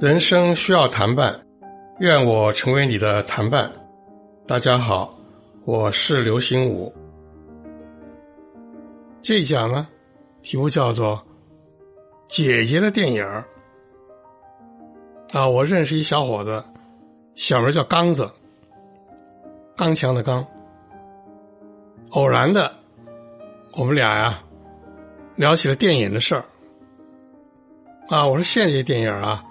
人生需要谈伴，愿我成为你的谈伴。大家好，我是刘心武。这一讲呢，题目叫做《姐姐的电影》啊。我认识一小伙子，小名叫刚子，刚强的刚。偶然的，我们俩呀聊起了电影的事儿啊。我说现在这电影啊。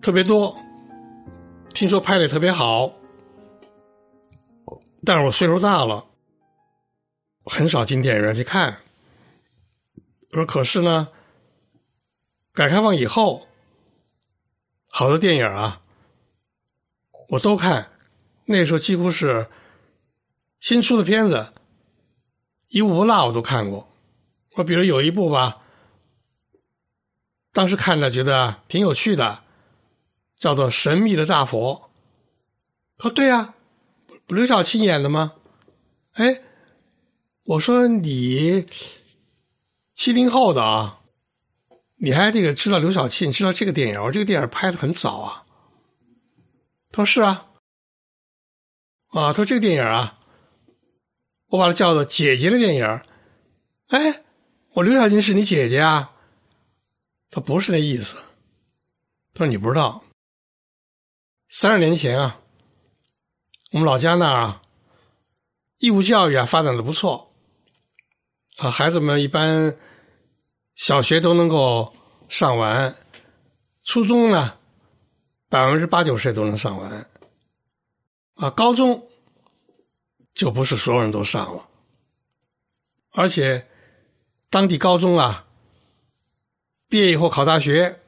特别多，听说拍的特别好，但是我岁数大了，很少进电影院去看。我说可是呢，改革开放以后，好多电影啊，我都看。那时候几乎是新出的片子，一部不落我都看过。我比如有一部吧，当时看着觉得挺有趣的。叫做《神秘的大佛》，说对呀，不刘晓庆演的吗？哎，我说你七零后的啊，你还这个知道刘晓庆，知道这个电影？我这个电影拍的很早啊。他说是啊，啊，他说这个电影啊，我把它叫做姐姐的电影。哎，我刘晓庆是你姐姐啊？他不是那意思。他说你不知道。三十年前啊，我们老家那儿啊，义务教育啊发展的不错，啊，孩子们一般小学都能够上完，初中呢百分之八九十都能上完，啊，高中就不是所有人都上了，而且当地高中啊，毕业以后考大学，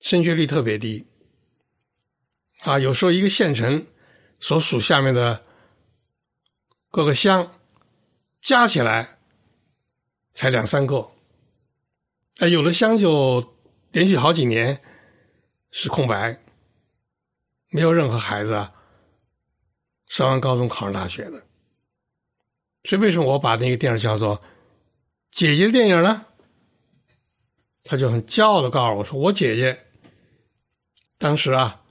升学率特别低。啊，有时候一个县城所属下面的各个乡加起来才两三个，哎，有的乡就连续好几年是空白，没有任何孩子上完高中考上大学的。所以，为什么我把那个电影叫做《姐姐的电影》呢？他就很骄傲的告诉我说：“我姐姐当时啊。”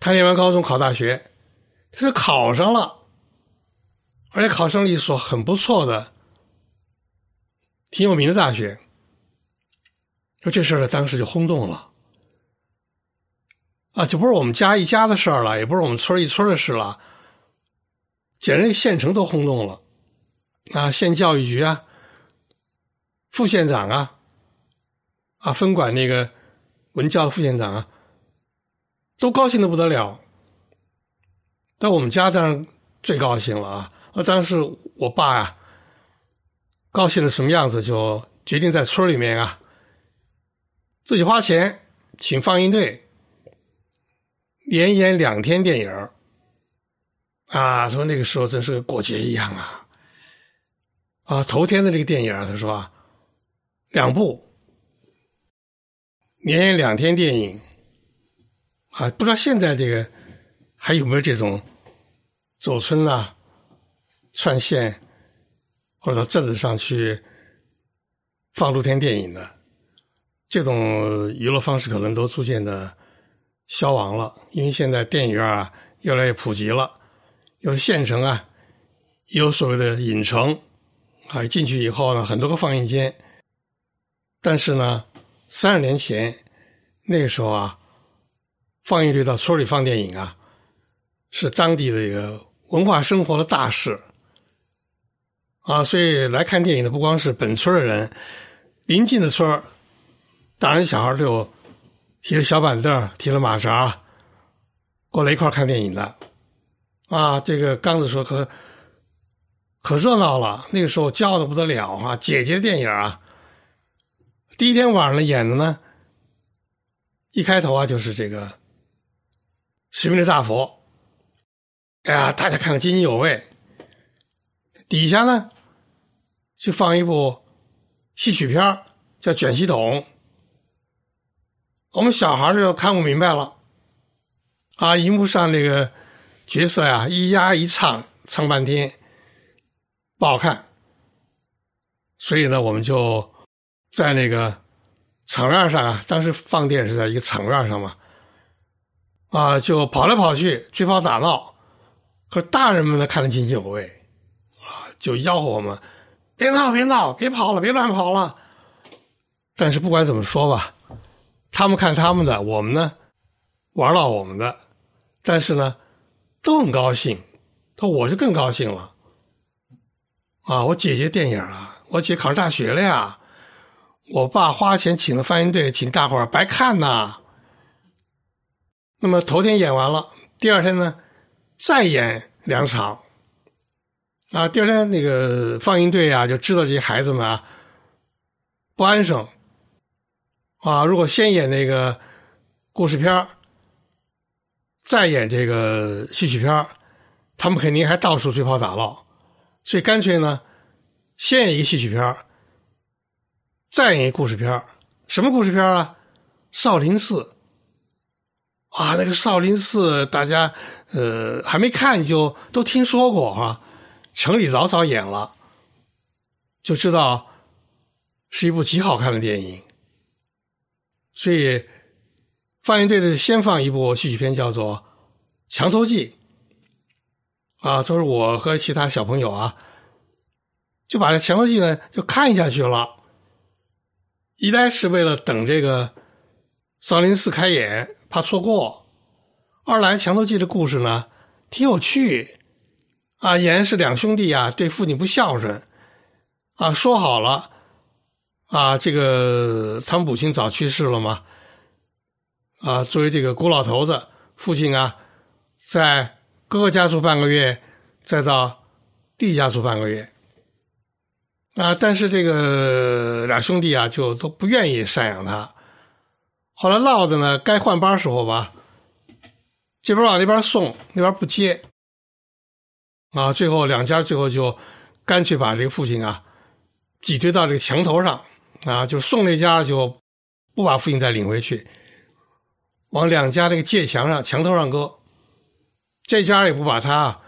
他念完高中考大学，他是考上了，而且考上了一所很不错的、挺有名的大学。说这事儿呢，当时就轰动了，啊，就不是我们家一家的事儿了，也不是我们村一村的事了，简直县城都轰动了，啊，县教育局啊，副县长啊，啊，分管那个文教的副县长啊。都高兴的不得了，但我们家当然最高兴了啊！当时我爸呀，高兴的什么样子，就决定在村里面啊，自己花钱请放映队，连演两天电影啊！说那个时候真是过节一样啊！啊，头天的这个电影他说啊，两部，连演两天电影。啊，不知道现在这个还有没有这种走村啊、串线，或者到镇子上去放露天电影的这种娱乐方式，可能都逐渐的消亡了。因为现在电影院啊越来越普及了，有县城啊，有所谓的影城啊，进去以后呢，很多个放映间。但是呢，三十年前那个时候啊。放映队到村里放电影啊，是当地的一个文化生活的大事啊，所以来看电影的不光是本村的人，邻近的村大人小孩都有提着小板凳、提着马扎过来一块看电影的啊。这个刚子说可可热闹了，那个时候骄傲的不得了啊！姐姐的电影啊，第一天晚上演的呢，一开头啊就是这个。神秘的大佛，哎呀，大家看看津津有味。底下呢，就放一部戏曲片叫《卷席筒》。我们小孩就看不明白了，啊，荧幕上那个角色呀，一压一唱，唱半天，不好看，所以呢，我们就在那个场院上啊，当时放电是在一个场院上嘛，啊，就跑来跑去，追跑打闹，可大人们呢看得津津有味，啊，就吆喝我们别闹别闹，别跑了，别乱跑了。但是不管怎么说吧，他们看他们的，我们呢玩到我们的，但是呢都很高兴，他说我就更高兴了。啊，我姐姐电影啊，我姐考上大学了呀，我爸花钱请了放映队，请大伙儿白看呐。那么头天演完了，第二天呢再演两场，啊，第二天那个放映队啊就知道这些孩子们啊不安生。啊，如果先演那个故事片再演这个戏曲片他们肯定还到处追跑打闹，所以干脆呢，先演一个戏曲片再演一故事片什么故事片啊？少林寺啊，那个少林寺，大家呃还没看就都听说过啊。城里早早演了，就知道是一部极好看的电影。所以，放映队的先放一部戏曲片，叫做《墙头记》啊，都是我和其他小朋友啊，就把这《墙头记》呢就看下去了。一来是为了等这个少林寺开演，怕错过；二来《墙头记》的故事呢挺有趣啊，演是两兄弟啊对父亲不孝顺啊，说好了。啊，这个他们母亲早去世了嘛？啊，作为这个孤老头子，父亲啊，在哥哥家住半个月，再到弟家住半个月。啊，但是这个俩兄弟啊，就都不愿意赡养他。后来闹的呢，该换班时候吧，这边往那边送，那边不接。啊，最后两家最后就干脆把这个父亲啊挤兑到这个墙头上。啊，就送那家就不把父亲再领回去，往两家这个界墙上墙头上搁，这家也不把他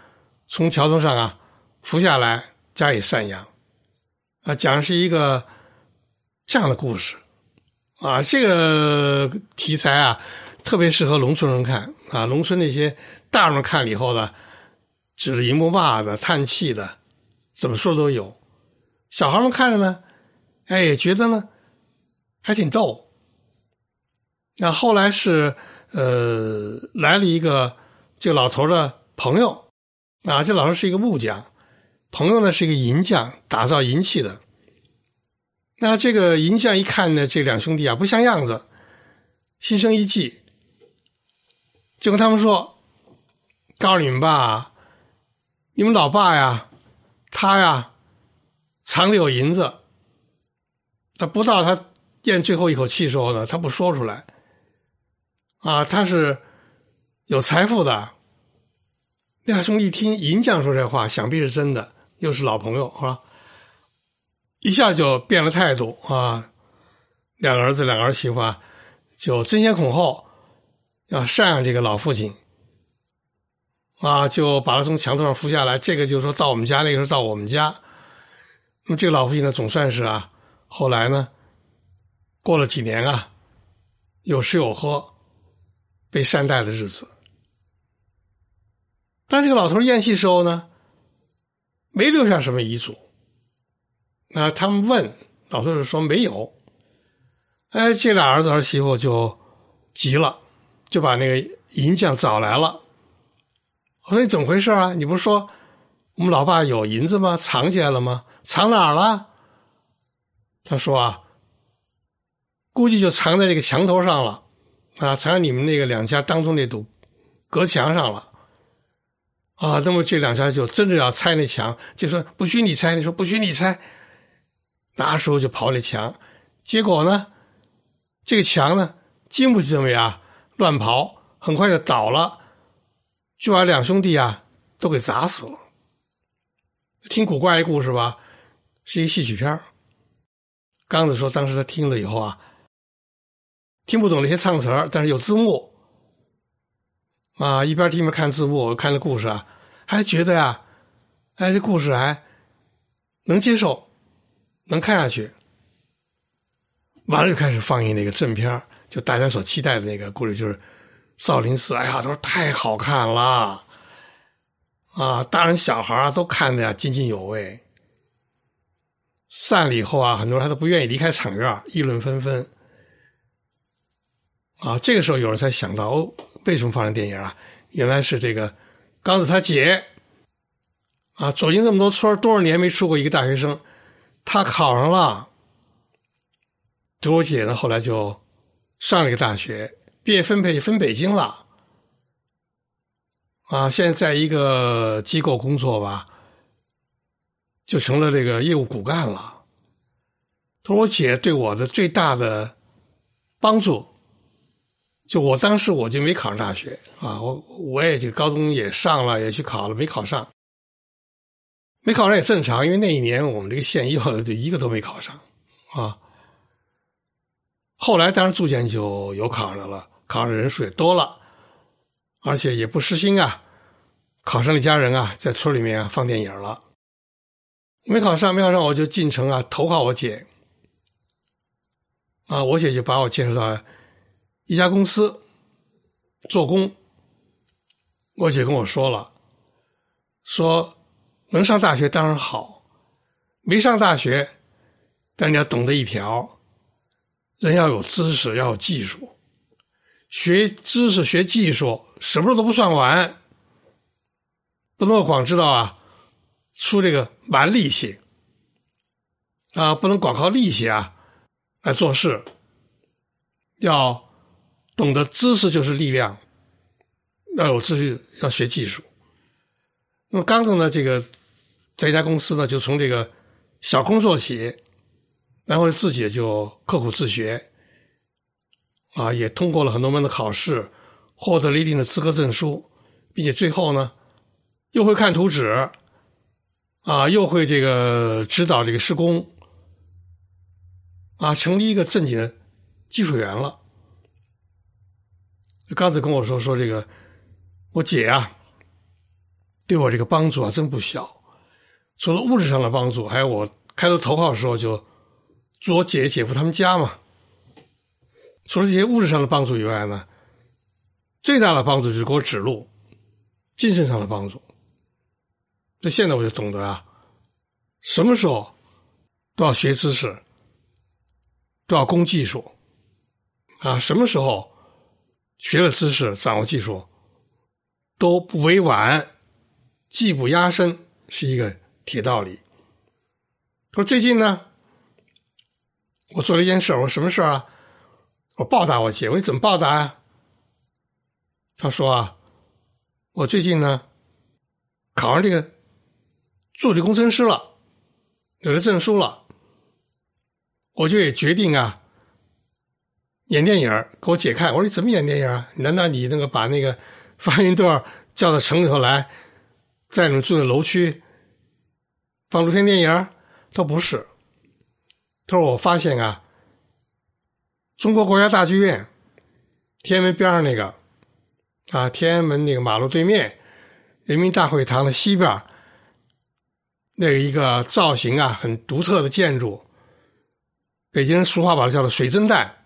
从桥头上啊扶下来加以赡养，啊，讲的是一个这样的故事，啊，这个题材啊特别适合农村人看。啊，农村那些大人看了以后呢，就是银幕骂的、叹气的，怎么说都有，小孩们看着呢。哎，觉得呢，还挺逗。那后来是呃，来了一个这个老头的朋友啊，这老头是一个木匠，朋友呢是一个银匠，打造银器的。那这个银匠一看呢，这两兄弟啊不像样子，心生一计，就跟他们说：“告诉你们吧，你们老爸呀，他呀，藏里有银子。”他不到他咽最后一口气时候呢，他不说出来，啊，他是有财富的。那大兄一听银匠说这话，想必是真的，又是老朋友，是吧？一下就变了态度啊！两个儿子，两个儿媳妇啊，就争先恐后要赡养这个老父亲，啊，就把他从墙头上扶下来。这个就是说到我们家，那个时候到我们家。那么这个老父亲呢，总算是啊。后来呢，过了几年啊，有吃有喝，被善待的日子。但这个老头咽气时候呢，没留下什么遗嘱。那他们问老头就说没有。哎，这俩儿子儿媳妇就急了，就把那个银匠找来了。我说你怎么回事啊？你不是说我们老爸有银子吗？藏起来了吗？藏哪儿了？他说啊，估计就藏在这个墙头上了，啊，藏在你们那个两家当中那堵隔墙上了，啊，那么这两家就真的要拆那墙，就说不许你拆，你说不许你拆，那时候就刨那墙，结果呢，这个墙呢经不起这么呀乱刨，很快就倒了，就把两兄弟啊都给砸死了。挺古怪一故事吧，是一戏曲片刚子说：“当时他听了以后啊，听不懂那些唱词，但是有字幕啊，一边听一边看字幕，看这故事啊，还觉得呀，哎，这故事还能接受，能看下去。完了就开始放映那个正片就大家所期待的那个故事，就是少林寺。哎呀，都说太好看了，啊，大人小孩都看的呀津津有味。散了以后啊，很多人他都不愿意离开场院，议论纷纷。啊，这个时候有人才想到，哦，为什么放这电影啊？原来是这个刚子他姐啊，走进这么多村多少年没出过一个大学生，他考上了。我姐呢，后来就上了一个大学，毕业分配就分北京了。啊，现在在一个机构工作吧，就成了这个业务骨干了。他说：“我姐对我的最大的帮助。”就我当时我就没考上大学啊，我我也就高中也上了，也去考了，没考上，没考上也正常，因为那一年我们这个县一号就一个都没考上啊。后来当然逐渐就有考上了，考上的人数也多了，而且也不失心啊，考上的家人啊，在村里面啊放电影了。没考上，没考上，我就进城啊投靠我姐。啊，我姐就把我介绍到。一家公司做工，我姐跟我说了，说能上大学当然好，没上大学，但你要懂得一条，人要有知识，要有技术，学知识学技术，什么时候都不算完，不能光知道啊，出这个蛮力气啊，不能光靠力气啊来做事，要。懂得知识就是力量，要有知识，要学技术。那么刚子呢？这个在一家公司呢，就从这个小工做起，然后自己就刻苦自学，啊，也通过了很多门的考试，获得了一定的资格证书，并且最后呢，又会看图纸，啊，又会这个指导这个施工，啊，成立一个正经的技术员了。刚才跟我说说这个，我姐啊，对我这个帮助啊真不小。除了物质上的帮助，还有我开头投靠的时候就住我姐姐夫他们家嘛。除了这些物质上的帮助以外呢，最大的帮助就是给我指路，精神上的帮助。这现在我就懂得啊，什么时候都要学知识，都要攻技术啊，什么时候。学了知识，掌握技术，都不委婉，技不压身，是一个铁道理。他说：“最近呢，我做了一件事我说：“什么事啊？”我报答我姐。我说：“你怎么报答呀？”他说：“啊，我最近呢，考上这个助理工程师了，有了证书了，我就也决定啊。”演电影给我姐看，我说你怎么演电影啊？难道你那个把那个放映队叫到城里头来，在你们住的楼区放露天电影？他说不是，他说我发现啊，中国国家大剧院天安门边上那个啊，天安门那个马路对面人民大会堂的西边那一个造型啊很独特的建筑，北京人俗话把它叫做水蒸蛋。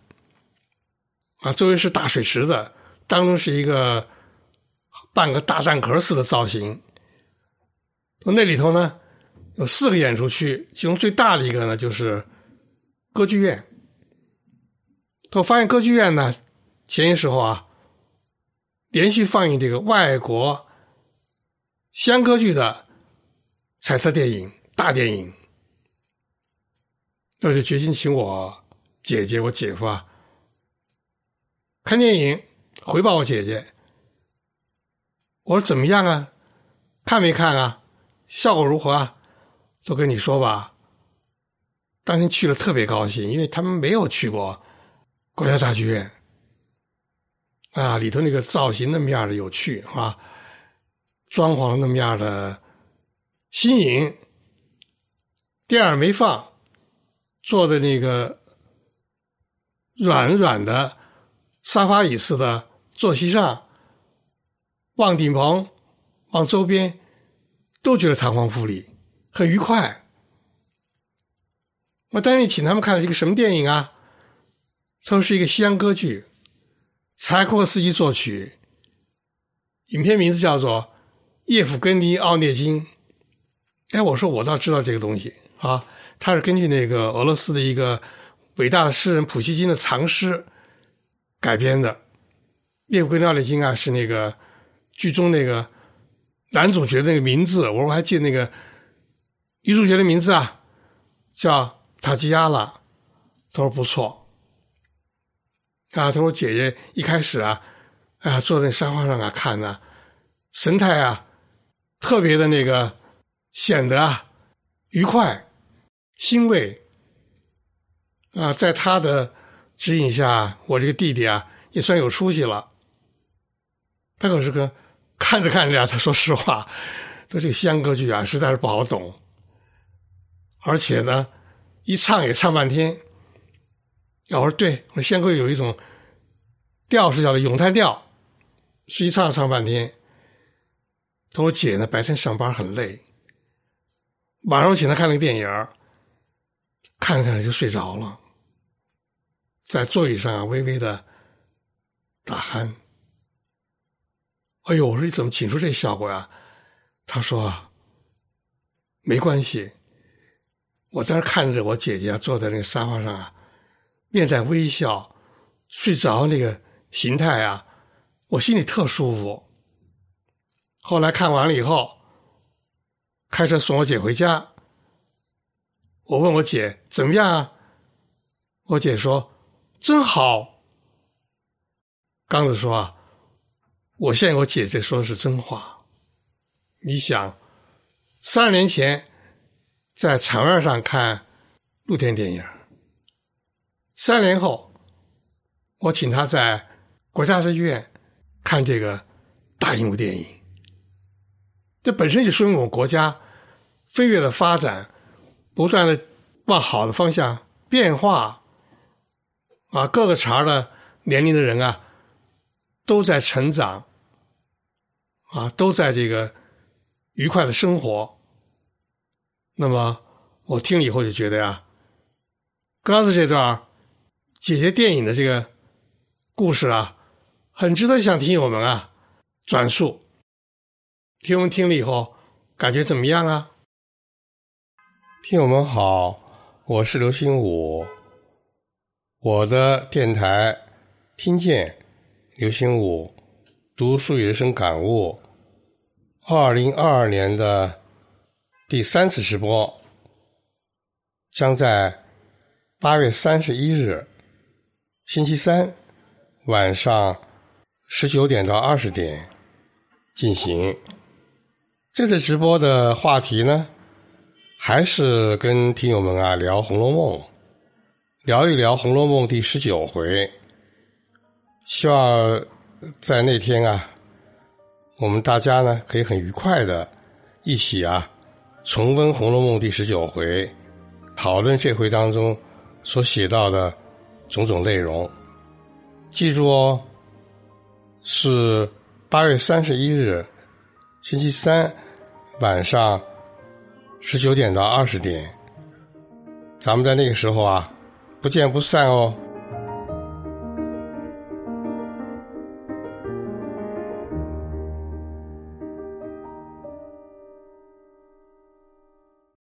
啊，周围是大水池子，当中是一个半个大蛋壳似的造型。那里头呢有四个演出区，其中最大的一个呢就是歌剧院。我发现歌剧院呢前些时候啊连续放映这个外国香歌剧的彩色电影大电影，那就决心请我姐姐、我姐夫啊。看电影，回报我姐姐。我说怎么样啊？看没看啊？效果如何啊？都跟你说吧。当天去了特别高兴，因为他们没有去过国家大剧院啊，里头那个造型那么样的有趣啊，装潢那么样的新颖。电影没放，坐在那个软软的。沙发椅似的坐席上，望顶棚，望周边，都觉得堂皇富丽，很愉快，我当时请他们看的是一个什么电影啊？他说是一个西洋歌剧，柴可夫斯基作曲，影片名字叫做《叶夫根尼·奥涅金》。哎，我说我倒知道这个东西啊，它是根据那个俄罗斯的一个伟大的诗人普希金的长诗改编的。叶夫根尼·奥涅金啊，是那个剧中那个男主角的那个名字。我说我还记得那个女主角的名字啊，叫塔吉亚拉。他说不错啊，他说姐姐一开始啊，啊坐在沙发上啊看呢，神态啊特别的那个。显得啊愉快、欣慰啊，在他的指引下，我这个弟弟啊也算有出息了。他可是个看着看着啊，他说实话，说这个西洋歌剧啊实在是不好懂，而且呢一唱也唱半天。我说对，我说西洋歌有一种调是叫做咏叹调，是一唱唱半天。他说姐呢白天上班很累。晚上我请他看那个电影看着看着就睡着了，在座椅上啊微微的打鼾。哎呦，我说你怎么请出这效果呀？他说没关系，我当时看着我姐姐坐在那个沙发上啊，面带微笑睡着那个形态啊，我心里特舒服。后来看完了以后。开车送我姐回家，我问我姐怎么样啊？我姐说真好。刚子说啊，我相信我姐姐说的是真话。你想，三十年前在场院上看露天电影，三年后我请她在国家大剧院看这个大荧幕电影。这本身就说明我们国家飞跃的发展，不断的往好的方向变化，啊，各个茬的年龄的人啊，都在成长，啊，都在这个愉快的生活。那么我听了以后就觉得呀，刚才这段姐姐电影的这个故事啊，很值得向听友们啊转述。听友们听了以后，感觉怎么样啊？听友们好，我是刘新武，我的电台听见刘新武读书人生感悟，二零二二年的第三次直播，将在八月三十一日星期三晚上十九点到二十点进行。这次直播的话题呢，还是跟听友们啊聊《红楼梦》，聊一聊《红楼梦》第十九回。希望在那天啊，我们大家呢可以很愉快的一起啊重温《红楼梦》第十九回，讨论这回当中所写到的种种内容。记住哦，是八月三十一日，星期三。晚上十九点到二十点，咱们在那个时候啊，不见不散哦。